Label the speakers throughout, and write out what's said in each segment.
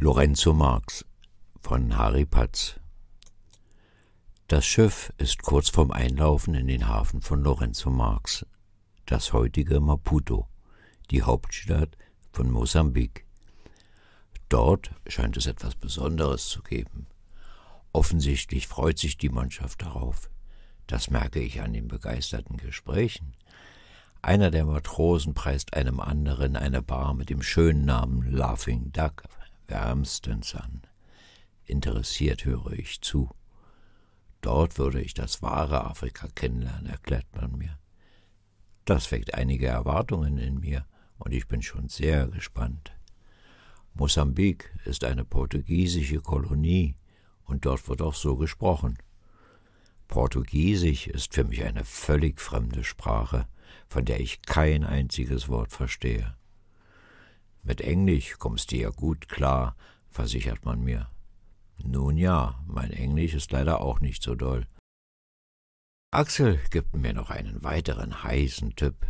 Speaker 1: Lorenzo Marx von Harry Patz Das Schiff ist kurz vorm Einlaufen in den Hafen von Lorenzo Marx, das heutige Maputo, die Hauptstadt von Mosambik. Dort scheint es etwas Besonderes zu geben. Offensichtlich freut sich die Mannschaft darauf. Das merke ich an den begeisterten Gesprächen. Einer der Matrosen preist einem anderen eine Bar mit dem schönen Namen Laughing Duck wärmstens an. Interessiert höre ich zu. Dort würde ich das wahre Afrika kennenlernen, erklärt man mir. Das weckt einige Erwartungen in mir, und ich bin schon sehr gespannt. Mosambik ist eine portugiesische Kolonie, und dort wird auch so gesprochen. Portugiesisch ist für mich eine völlig fremde Sprache, von der ich kein einziges Wort verstehe. Mit Englisch kommst du ja gut klar, versichert man mir. Nun ja, mein Englisch ist leider auch nicht so doll. Axel gibt mir noch einen weiteren heißen Tipp.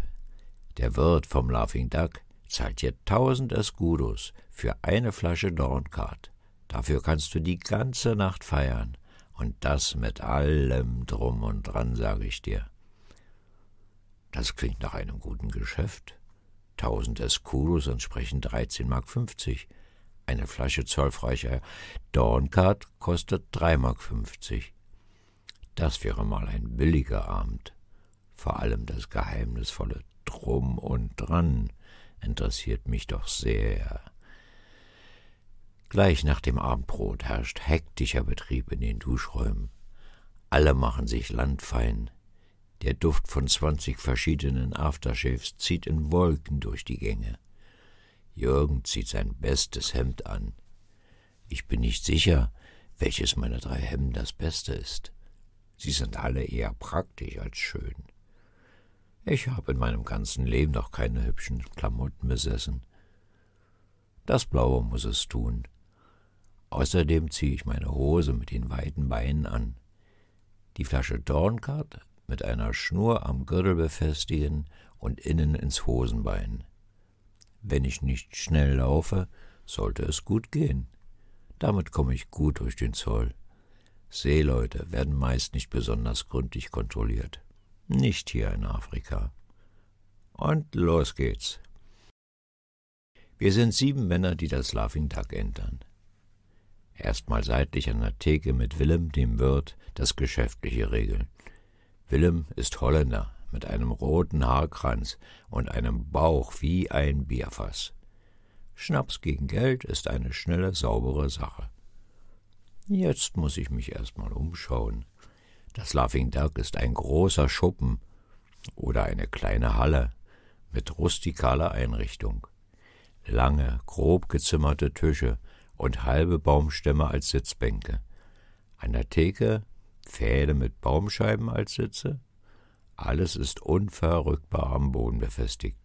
Speaker 1: Der Wirt vom Laughing Duck zahlt dir tausend Escudos für eine Flasche Dorncard. Dafür kannst du die ganze Nacht feiern. Und das mit allem drum und dran, sage ich dir. Das klingt nach einem guten Geschäft. 1000 Escudos entsprechen 13,50 Mark. Eine Flasche zollfreicher Dorncard kostet 3,50 Mark. Das wäre mal ein billiger Abend. Vor allem das geheimnisvolle Drum und Dran interessiert mich doch sehr. Gleich nach dem Abendbrot herrscht hektischer Betrieb in den Duschräumen. Alle machen sich landfein, der Duft von zwanzig verschiedenen Aftershaves zieht in Wolken durch die Gänge. Jürgen zieht sein bestes Hemd an. Ich bin nicht sicher, welches meiner drei Hemden das beste ist. Sie sind alle eher praktisch als schön. Ich habe in meinem ganzen Leben noch keine hübschen Klamotten besessen. Das Blaue muss es tun. Außerdem ziehe ich meine Hose mit den weiten Beinen an. Die Flasche Dornkart mit einer Schnur am Gürtel befestigen und innen ins Hosenbein. Wenn ich nicht schnell laufe, sollte es gut gehen. Damit komme ich gut durch den Zoll. Seeleute werden meist nicht besonders gründlich kontrolliert. Nicht hier in Afrika. Und los geht's. Wir sind sieben Männer, die das Laughing Duck entern. Erstmal seitlich an der Theke mit Willem, dem Wirt, das Geschäftliche regeln. Willem ist Holländer mit einem roten Haarkranz und einem Bauch wie ein Bierfass. Schnaps gegen Geld ist eine schnelle, saubere Sache. Jetzt muss ich mich erstmal umschauen. Das Laughing Duck ist ein großer Schuppen oder eine kleine Halle mit rustikaler Einrichtung. Lange, grob gezimmerte Tische und halbe Baumstämme als Sitzbänke. An der Theke Pfähle mit Baumscheiben als Sitze. Alles ist unverrückbar am Boden befestigt.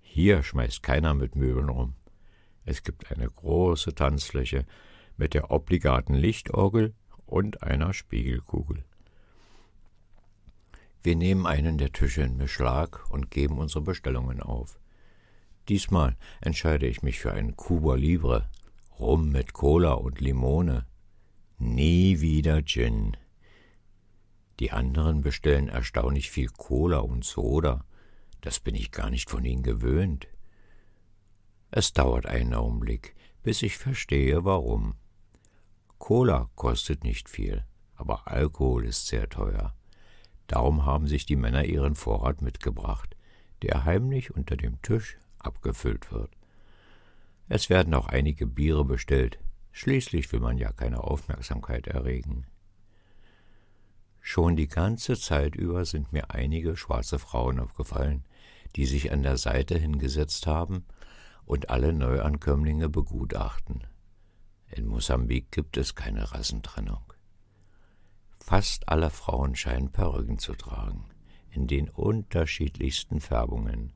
Speaker 1: Hier schmeißt keiner mit Möbeln rum. Es gibt eine große Tanzfläche mit der obligaten Lichtorgel und einer Spiegelkugel. Wir nehmen einen der Tische in Beschlag und geben unsere Bestellungen auf. Diesmal entscheide ich mich für einen Cuba Libre, Rum mit Cola und Limone. Nie wieder Gin. Die anderen bestellen erstaunlich viel Cola und Soda. Das bin ich gar nicht von ihnen gewöhnt. Es dauert einen Augenblick, bis ich verstehe, warum. Cola kostet nicht viel, aber Alkohol ist sehr teuer. Darum haben sich die Männer ihren Vorrat mitgebracht, der heimlich unter dem Tisch abgefüllt wird. Es werden auch einige Biere bestellt, schließlich will man ja keine Aufmerksamkeit erregen. Schon die ganze Zeit über sind mir einige schwarze Frauen aufgefallen, die sich an der Seite hingesetzt haben und alle Neuankömmlinge begutachten. In Mosambik gibt es keine Rassentrennung. Fast alle Frauen scheinen Perücken zu tragen, in den unterschiedlichsten Färbungen.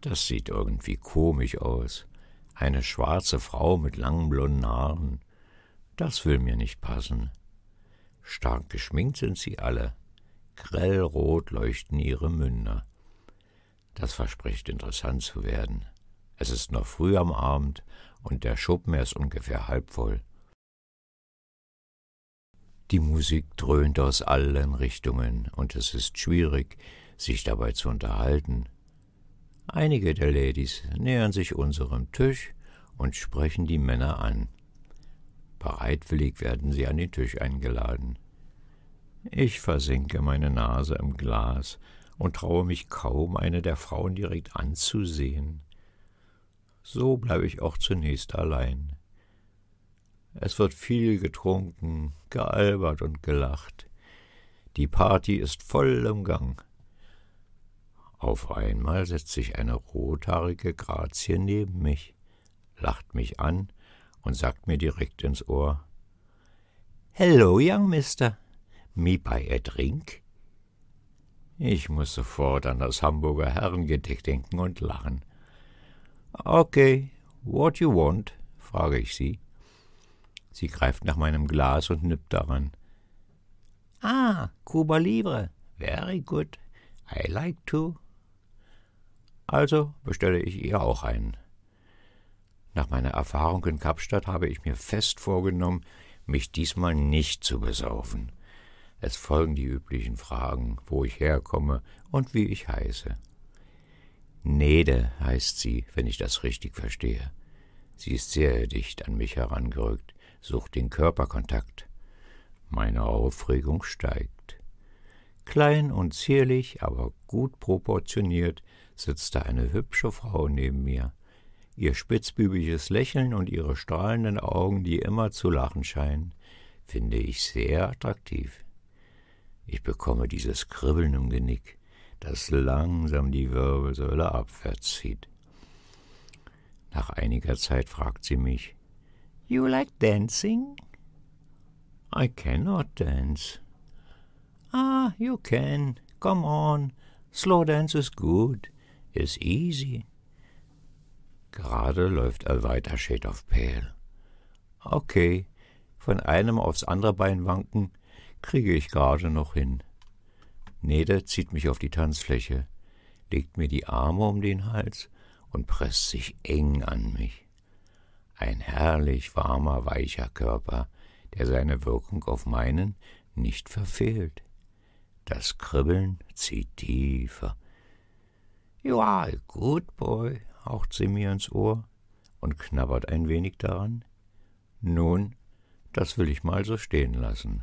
Speaker 1: Das sieht irgendwie komisch aus. Eine schwarze Frau mit langen blonden Haaren. Das will mir nicht passen. Stark geschminkt sind sie alle. Grellrot leuchten ihre Münder. Das verspricht interessant zu werden. Es ist noch früh am Abend und der Schuppen ist ungefähr halb voll. Die Musik dröhnt aus allen Richtungen, und es ist schwierig, sich dabei zu unterhalten. Einige der Ladies nähern sich unserem Tisch und sprechen die Männer an. Bereitwillig werden sie an den Tisch eingeladen. Ich versenke meine Nase im Glas und traue mich kaum, eine der Frauen direkt anzusehen. So bleibe ich auch zunächst allein. Es wird viel getrunken, gealbert und gelacht. Die Party ist voll im Gang. Auf einmal setzt sich eine rothaarige Grazie neben mich, lacht mich an und sagt mir direkt ins Ohr Hello, young mister. Me buy a drink? Ich muss sofort an das Hamburger Herrengedicht denken und lachen. Okay, what you want? frage ich sie. Sie greift nach meinem Glas und nippt daran. Ah, Cuba Libre. Very good. I like to. Also bestelle ich ihr auch einen. Nach meiner Erfahrung in Kapstadt habe ich mir fest vorgenommen, mich diesmal nicht zu besaufen. Es folgen die üblichen Fragen, wo ich herkomme und wie ich heiße. Nede heißt sie, wenn ich das richtig verstehe. Sie ist sehr dicht an mich herangerückt, sucht den Körperkontakt. Meine Aufregung steigt. Klein und zierlich, aber gut proportioniert sitzt da eine hübsche Frau neben mir. Ihr spitzbübiges Lächeln und ihre strahlenden Augen, die immer zu lachen scheinen, finde ich sehr attraktiv. Ich bekomme dieses Kribbeln im Genick, das langsam die Wirbelsäule abwärts zieht. Nach einiger Zeit fragt sie mich, You like dancing? I cannot dance. Ah, you can. Come on. Slow dance is good. Is easy. Gerade läuft er weiter Shade of Pale. Okay, von einem aufs andere Bein wanken kriege ich gerade noch hin. Nede zieht mich auf die Tanzfläche, legt mir die Arme um den Hals und presst sich eng an mich. Ein herrlich warmer, weicher Körper, der seine Wirkung auf meinen nicht verfehlt. Das Kribbeln zieht tiefer. You are a good boy, haucht sie mir ins Ohr und knabbert ein wenig daran. Nun, das will ich mal so stehen lassen.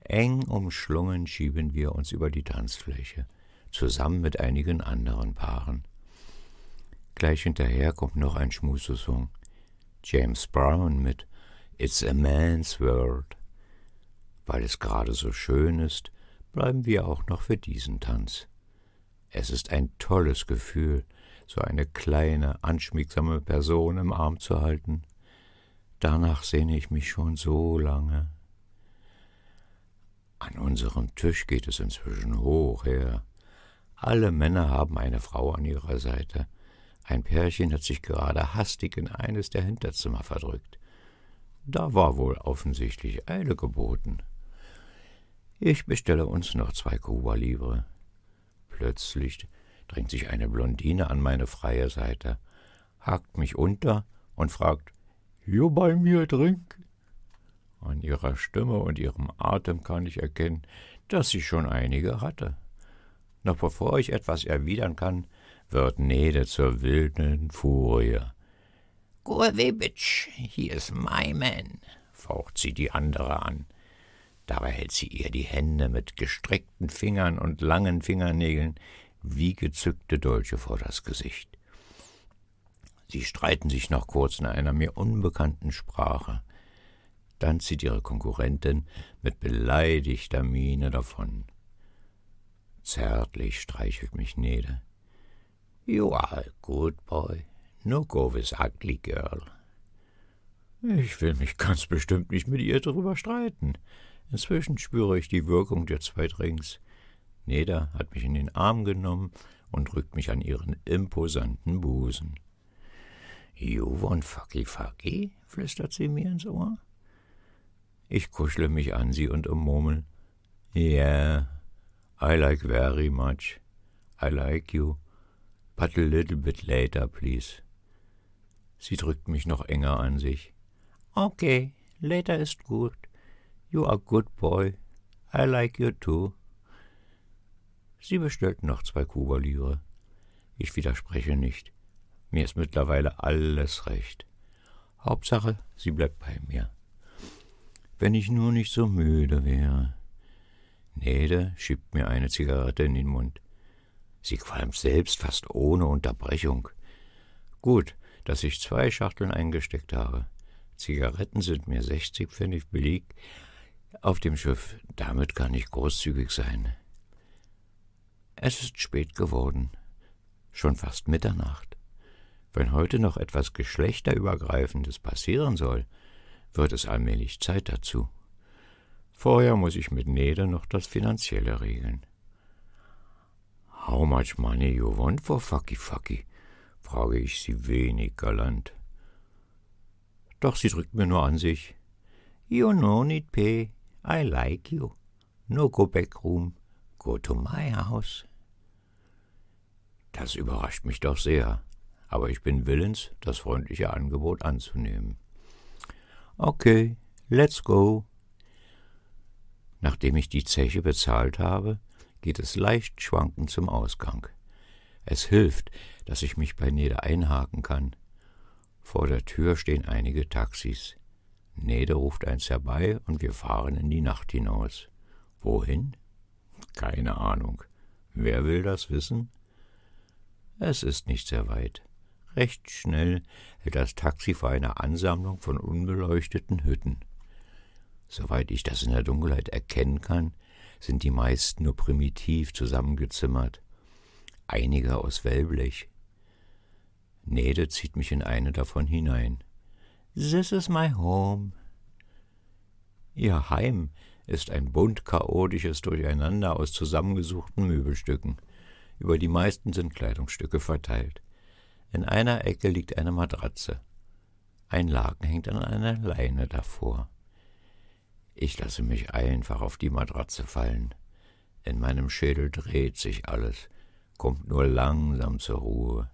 Speaker 1: Eng umschlungen schieben wir uns über die Tanzfläche, zusammen mit einigen anderen Paaren. Gleich hinterher kommt noch ein Schmusesong. James Brown mit It's a Man's World. Weil es gerade so schön ist, bleiben wir auch noch für diesen Tanz. Es ist ein tolles Gefühl, so eine kleine, anschmiegsame Person im Arm zu halten. Danach sehne ich mich schon so lange. An unserem Tisch geht es inzwischen hoch her. Alle Männer haben eine Frau an ihrer Seite. Ein Pärchen hat sich gerade hastig in eines der Hinterzimmer verdrückt. Da war wohl offensichtlich Eile geboten. Ich bestelle uns noch zwei Cuba Libre. Plötzlich drängt sich eine Blondine an meine freie Seite, hakt mich unter und fragt, »Hier bei mir Drink?« An ihrer Stimme und ihrem Atem kann ich erkennen, dass sie schon einige hatte. Noch bevor ich etwas erwidern kann, wird Nede zur wilden Furie. Gurewitsch, hier ist my man, faucht sie die andere an. Dabei hält sie ihr die Hände mit gestreckten Fingern und langen Fingernägeln wie gezückte Dolche vor das Gesicht. Sie streiten sich noch kurz in einer mir unbekannten Sprache. Dann zieht ihre Konkurrentin mit beleidigter Miene davon. Zärtlich streichelt mich Nede. You are a good boy. No go with ugly girl. Ich will mich ganz bestimmt nicht mit ihr darüber streiten. Inzwischen spüre ich die Wirkung der zwei Drinks. Neda hat mich in den Arm genommen und drückt mich an ihren imposanten Busen. You want fucky fucky? flüstert sie mir ins Ohr. Ich kuschle mich an sie und ummurmel. Yeah, I like very much. I like you but a little bit later, please. Sie drückt mich noch enger an sich. Okay, later ist gut. You are good boy. I like you too. Sie bestellt noch zwei Kuberlire. Ich widerspreche nicht. Mir ist mittlerweile alles recht. Hauptsache, sie bleibt bei mir. Wenn ich nur nicht so müde wäre. Nede schiebt mir eine Zigarette in den Mund. Sie qualmt selbst fast ohne Unterbrechung. Gut, dass ich zwei Schachteln eingesteckt habe. Zigaretten sind mir 60 Pfennig billig auf dem Schiff. Damit kann ich großzügig sein. Es ist spät geworden, schon fast Mitternacht. Wenn heute noch etwas Geschlechterübergreifendes passieren soll, wird es allmählich Zeit dazu. Vorher muss ich mit Nede noch das Finanzielle regeln. How much money you want for fucky fucky? frage ich sie wenig galant. Doch sie drückt mir nur an sich. You no need pay. I like you. No go back room. Go to my house. Das überrascht mich doch sehr, aber ich bin willens, das freundliche Angebot anzunehmen. Okay, let's go. Nachdem ich die Zeche bezahlt habe, geht es leicht schwankend zum Ausgang. Es hilft, dass ich mich bei Nede einhaken kann. Vor der Tür stehen einige Taxis. Nede ruft eins herbei und wir fahren in die Nacht hinaus. Wohin? Keine Ahnung. Wer will das wissen? Es ist nicht sehr weit. Recht schnell hält das Taxi vor einer Ansammlung von unbeleuchteten Hütten. Soweit ich das in der Dunkelheit erkennen kann, sind die meisten nur primitiv zusammengezimmert, einige aus Wellblech. Nede zieht mich in eine davon hinein. This is my home. Ihr Heim ist ein bunt chaotisches Durcheinander aus zusammengesuchten Möbelstücken. Über die meisten sind Kleidungsstücke verteilt. In einer Ecke liegt eine Matratze. Ein Laken hängt an einer Leine davor. Ich lasse mich einfach auf die Matratze fallen. In meinem Schädel dreht sich alles, kommt nur langsam zur Ruhe.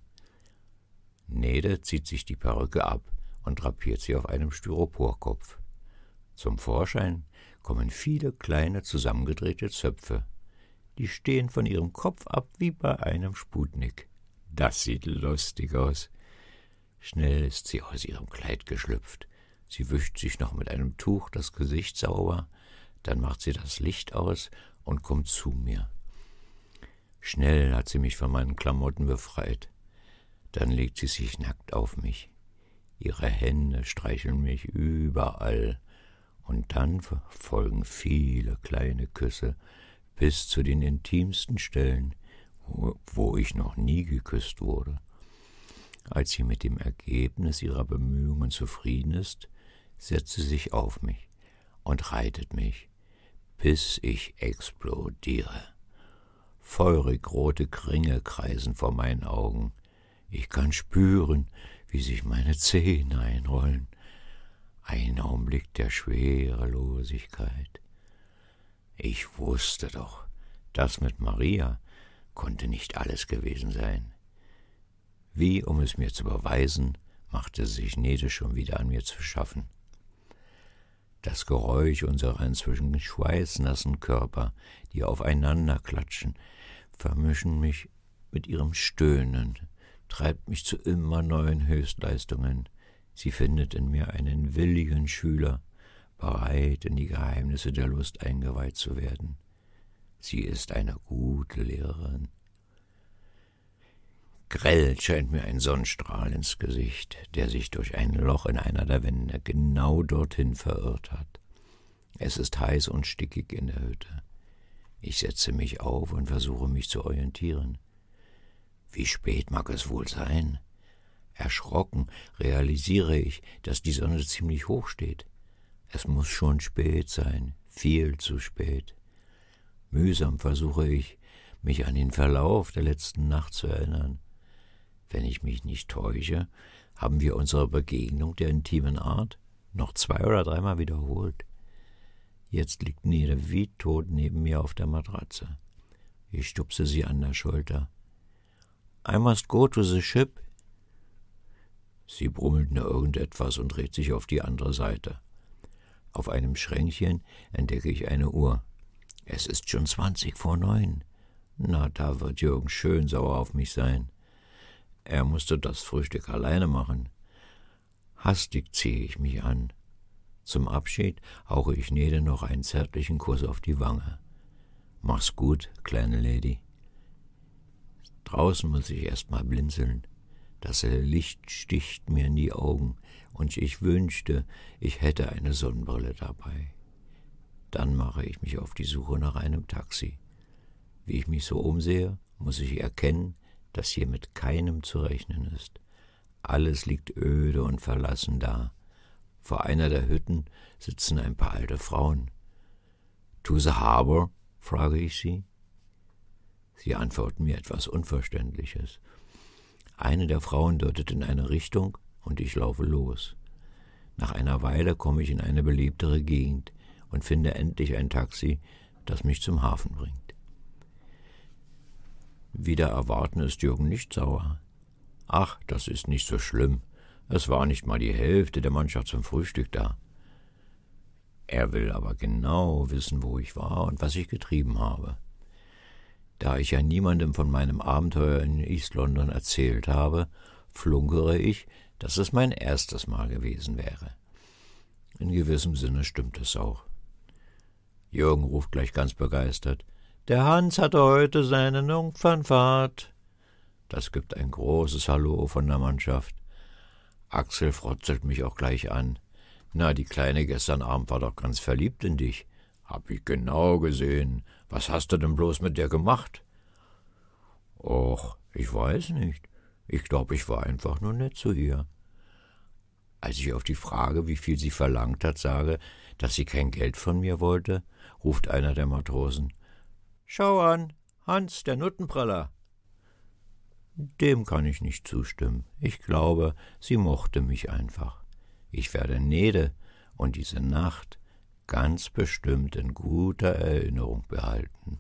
Speaker 1: Nede zieht sich die Perücke ab und drapiert sie auf einem Styroporkopf. Zum Vorschein kommen viele kleine zusammengedrehte Zöpfe. Die stehen von ihrem Kopf ab wie bei einem Sputnik. Das sieht lustig aus. Schnell ist sie aus ihrem Kleid geschlüpft. Sie wischt sich noch mit einem Tuch das Gesicht sauber, dann macht sie das Licht aus und kommt zu mir. Schnell hat sie mich von meinen Klamotten befreit. Dann legt sie sich nackt auf mich. Ihre Hände streicheln mich überall, und dann folgen viele kleine Küsse bis zu den intimsten Stellen, wo ich noch nie geküsst wurde. Als sie mit dem Ergebnis ihrer Bemühungen zufrieden ist, setzt sie sich auf mich und reitet mich, bis ich explodiere. Feurig rote Kringe kreisen vor meinen Augen. Ich kann spüren, wie sich meine Zähne einrollen. Ein Augenblick der Schwerelosigkeit. Ich wusste doch, das mit Maria konnte nicht alles gewesen sein. Wie, um es mir zu beweisen, machte sich Nede schon wieder an mir zu schaffen. Das Geräusch unserer inzwischen schweißnassen Körper, die aufeinander klatschen, vermischen mich mit ihrem Stöhnen, treibt mich zu immer neuen Höchstleistungen. Sie findet in mir einen willigen Schüler, bereit, in die Geheimnisse der Lust eingeweiht zu werden. Sie ist eine gute Lehrerin. Grell scheint mir ein Sonnenstrahl ins Gesicht, der sich durch ein Loch in einer der Wände genau dorthin verirrt hat. Es ist heiß und stickig in der Hütte. Ich setze mich auf und versuche mich zu orientieren. Wie spät mag es wohl sein? Erschrocken realisiere ich, dass die Sonne ziemlich hoch steht. Es muss schon spät sein, viel zu spät. Mühsam versuche ich, mich an den Verlauf der letzten Nacht zu erinnern. Wenn ich mich nicht täusche, haben wir unsere Begegnung der intimen Art noch zwei oder dreimal wiederholt. Jetzt liegt Nede wie tot neben mir auf der Matratze. Ich stupse sie an der Schulter. I must go to the ship. Sie brummelt nur irgendetwas und dreht sich auf die andere Seite. Auf einem Schränkchen entdecke ich eine Uhr. Es ist schon zwanzig vor neun. Na, da wird Jürgen schön sauer auf mich sein. Er musste das Frühstück alleine machen. Hastig ziehe ich mich an. Zum Abschied hauche ich Nede noch einen zärtlichen Kuss auf die Wange. Mach's gut, kleine Lady. Draußen muss ich erst mal blinzeln. Das Licht sticht mir in die Augen, und ich wünschte, ich hätte eine Sonnenbrille dabei. Dann mache ich mich auf die Suche nach einem Taxi. Wie ich mich so umsehe, muss ich erkennen, dass hier mit keinem zu rechnen ist. Alles liegt öde und verlassen da. Vor einer der Hütten sitzen ein paar alte Frauen. To the harbor? frage ich sie. Sie antworten mir etwas Unverständliches. Eine der Frauen deutet in eine Richtung und ich laufe los. Nach einer Weile komme ich in eine belebtere Gegend und finde endlich ein Taxi, das mich zum Hafen bringt. Wieder erwarten ist Jürgen nicht sauer. Ach, das ist nicht so schlimm. Es war nicht mal die Hälfte der Mannschaft zum Frühstück da. Er will aber genau wissen, wo ich war und was ich getrieben habe. Da ich ja niemandem von meinem Abenteuer in East London erzählt habe, flunkere ich, dass es mein erstes Mal gewesen wäre. In gewissem Sinne stimmt es auch. Jürgen ruft gleich ganz begeistert. Der Hans hatte heute seine Jungfernfahrt. Das gibt ein großes Hallo von der Mannschaft. Axel frotzelt mich auch gleich an. Na, die Kleine gestern Abend war doch ganz verliebt in dich. Hab ich genau gesehen. Was hast du denn bloß mit der gemacht? Och, ich weiß nicht. Ich glaube, ich war einfach nur nett zu ihr. Als ich auf die Frage, wie viel sie verlangt hat, sage, dass sie kein Geld von mir wollte, ruft einer der Matrosen. Schau an, Hans, der Nuttenpraller. Dem kann ich nicht zustimmen. Ich glaube, sie mochte mich einfach. Ich werde Nede und diese Nacht ganz bestimmt in guter Erinnerung behalten.